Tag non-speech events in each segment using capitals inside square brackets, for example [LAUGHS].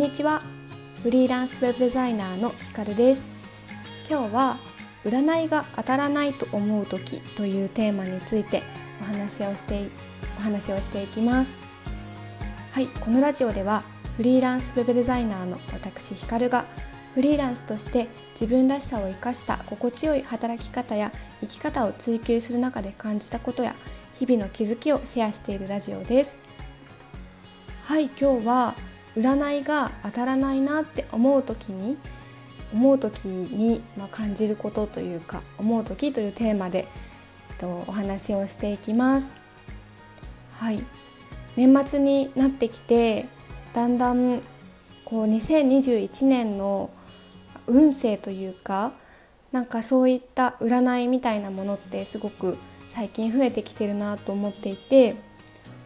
こんにちは。フリーランスウェブデザイナーのひかるです。今日は占いが当たらないと思う時というテーマについてお話をしてお話をしていきます。はいこのラジオではフリーランスウェブデザイナーの私ひかるがフリーランスとして自分らしさを生かした心地よい働き方や生き方を追求する中で感じたことや日々の気づきをシェアしているラジオです。はい今日は占いが当たらないなって思う時に思う時に、ま感じることというか思う時というテーマで、えっと、お話をしていきます。はい。年末になってきてだんだんこう2021年の運勢というかなんかそういった占いみたいなものってすごく最近増えてきてるなと思っていて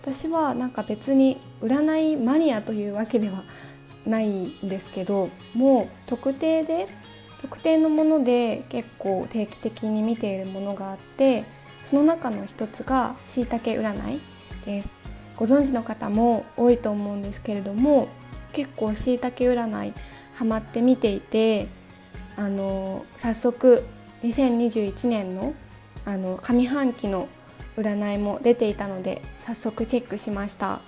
私はなんか別に占いマニアというわけではないんですけどもう特定で特定のもので結構定期的に見ているものがあってその中の一つがしいたけ占いです。ご存知の方も多いと思うんですけれども結構しいたけ占いハマって見ていてあの早速2021年のあの上半期の占いも出ていたので早速チェックしました。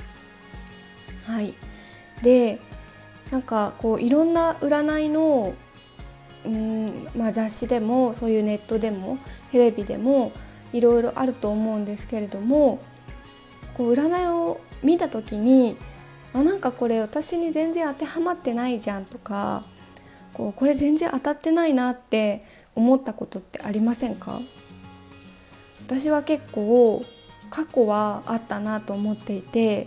はい。でなんかこういろんな占いのうん、まあ、雑誌でもそういうネットでもテレビでもいろいろあると思うんですけれどもこう占いを見た時にあなんかこれ私に全然当てはまってないじゃんとかこうこれ全然当たってないなって思ったことってありませんか？私は結構過去はあったなと思っていて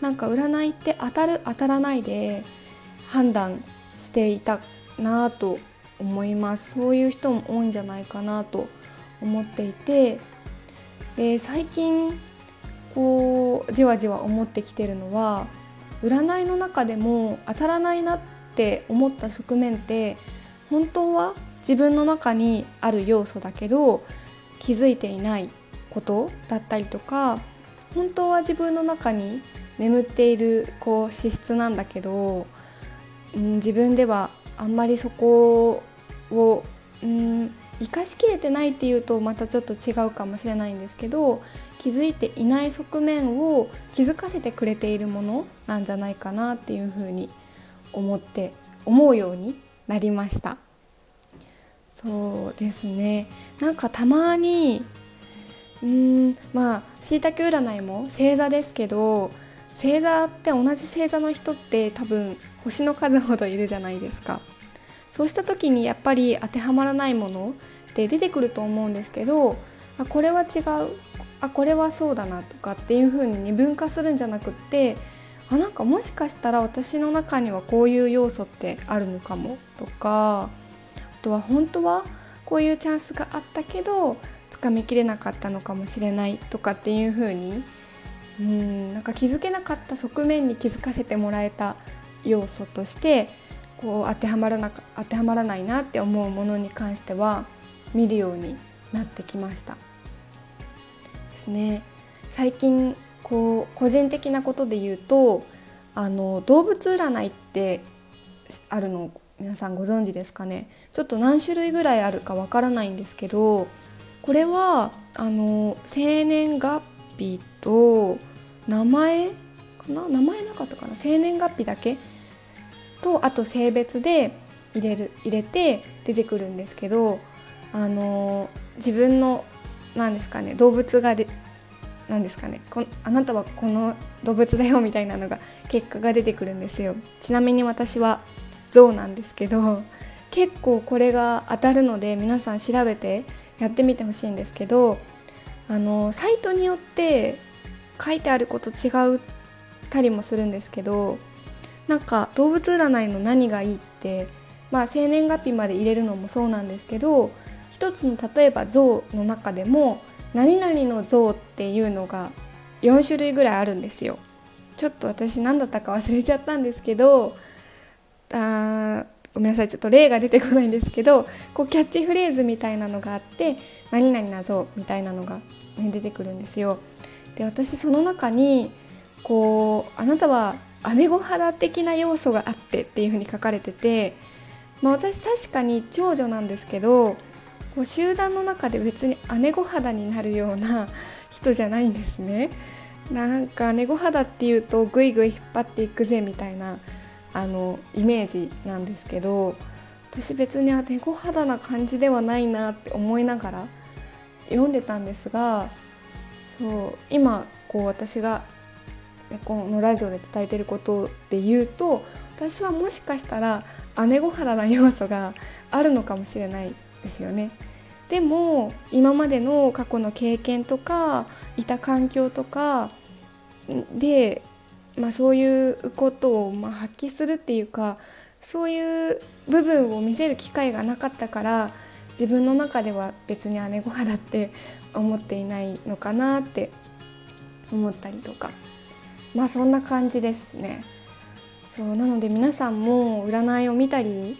なんか占いって当たる当たらないで判断していたなと思います。そういう人も多いんじゃないかなと思っていてで最近こうじわじわ思ってきてるのは占いの中でも当たらないなって思った側面って本当は自分の中にある要素だけど気づいていないことだったりとか本当は自分の中に眠っているこう資質なんだけど、うん、自分ではあんまりそこを、うん、生かしきれてないっていうとまたちょっと違うかもしれないんですけど気づいていない側面を気づかせてくれているものなんじゃないかなっていうふうに思って思うようになりました。そうですね。なんかたまにうんまあしいたけ占いも星座ですけど星座って同じ星座の人って多分星の数ほどいるじゃないですか。そうした時にやっぱり当てはまらないものって出てくると思うんですけどあこれは違うあこれはそうだなとかっていう風に二分化するんじゃなくってあなんかもしかしたら私の中にはこういう要素ってあるのかもとかとは本当はこういうチャンスがあったけど掴みきれなかったのかもしれないとかっていう風にうんなんか気づけなかった側面に気づかせてもらえた要素としてこう当てはまらな当てはまらないなって思うものに関しては見るようになってきました。ですね。最近こう個人的なことで言うとあの動物占いってあるの皆さんご存知ですかね？ちょっと何種類ぐらいあるかわからないんですけどこれはあの生年月日と名前かな？名前なかったかな？生年月日だけ？とあと性別で入れる入れて出てくるんですけどあの自分の何ですかね？動物がで何ですかね？こあなたはこの動物だよみたいなのが結果が出てくるんですよ。ちなみに私は象なんですけど結構これが当たるので皆さん調べてやってみてほしいんですけどあのサイトによって書いてあること違うたりもするんですけどなんか動物占いの何がいいってまあ生年月日まで入れるのもそうなんですけど一つの例えば像の中でも何々の像っていうのが4種類ぐらいあるんですよ。ちょっと私何だったか忘れちゃったんですけどあごめんなさいちょっと例が出てこないんですけどこうキャッチフレーズみたいなのがあって何々な像みたいなのが、ね、出てくるんですよで私その中にこうあなたは姉御肌的な要素があってっていうふうに書かれてて、まあ、私確かに長女なんですけどこう集団の中で別に姉御肌になるような [LAUGHS] 人じゃないんですね。なんか姉御肌っていうとぐいぐい引っ張っていくぜみたいなあのイメージなんですけど私別に姉御肌な感じではないなって思いながら読んでたんですがそう今こう私がこのラジオで伝えてることで言うと私はもしかしたら姉御肌な要素があるのかもしれないですよね。でも今までの過去の経験とかいた環境とかで、まあ、そういうことをま発揮するっていうかそういう部分を見せる機会がなかったから自分の中では別に姉御肌って思っていないのかなって思ったりとかまあそんな感じですね。そうなので皆さんも占いを見たり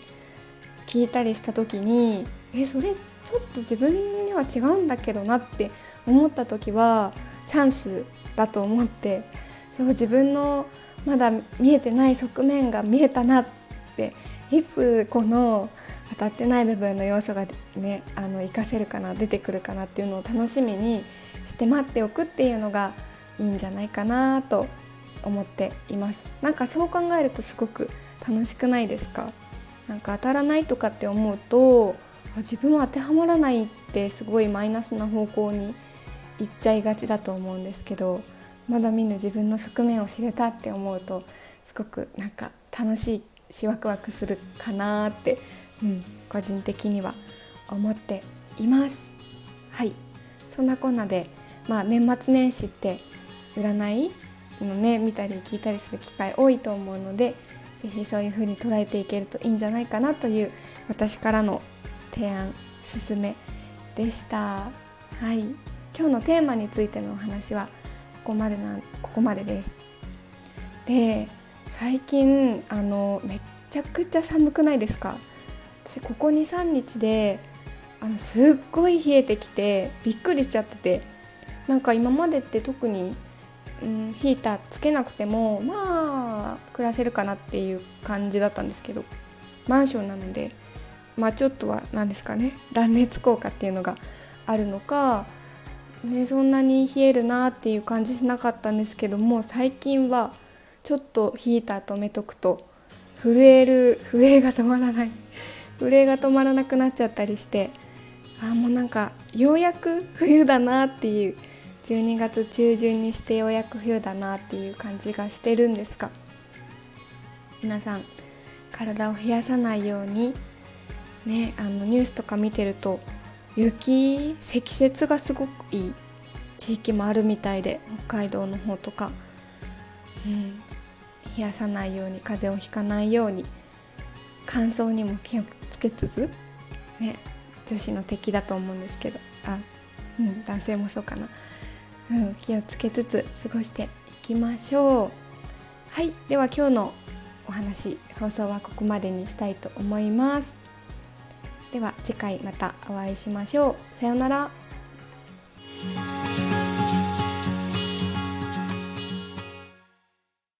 聞いたりした時にえそれちょっと自分には違うんだけどなって思った時はチャンスだと思ってそう自分のまだ見えてない側面が見えたなっていつこの当たってない部分の要素がねあの活かせるかな出てくるかなっていうのを楽しみにして待っておくっていうのがいいんじゃないかなと思っています。なんかそう考えるとすごく楽しくないですか？なんか当たらないとかって思うと自分は当てはまらないってすごいマイナスな方向に行っちゃいがちだと思うんですけどまだ見ぬ自分の側面を知れたって思うとすごくなんか楽しいしワクワクするかなって、うん、個人的には思っています。はいそんなこんなで、まあ、年末年始って占いのね見たり聞いたりする機会多いと思うので是非そういう風に捉えていけるといいんじゃないかなという私からの提案勧めでした。はい今日のテーマについてのお話はここまでなここまでです。で最近あのめっちゃくちゃ寒くないですか？私ここ23日であのすっごい冷えてきてびっくりしちゃっててなんか今までって特にうん、ヒーターつけなくてもまあ暮らせるかなっていう感じだったんですけどマンションなのでまあちょっとは何ですかね断熱効果っていうのがあるのか、ね、そんなに冷えるなっていう感じしなかったんですけども最近はちょっとヒーター止めとくと震える震えが止まらない。[LAUGHS] 震えが止まらなくなっちゃったりしてあもうなんかようやく冬だなっていう12月中旬にしてようやく冬だなっていう感じがしてるんですが皆さん体を冷やさないようにねあのニュースとか見てると雪積雪がすごくいい地域もあるみたいで北海道の方とか、うん、冷やさないように風邪をひかないように乾燥にも気をつけつつね女子の敵だと思うんですけど。あ、うん、男性もそうかな。うん、気をつけつつ過ごしていきましょう。はいでは今日のお話放送はここまでにしたいと思います。では次回またお会いしましょう。さようなら。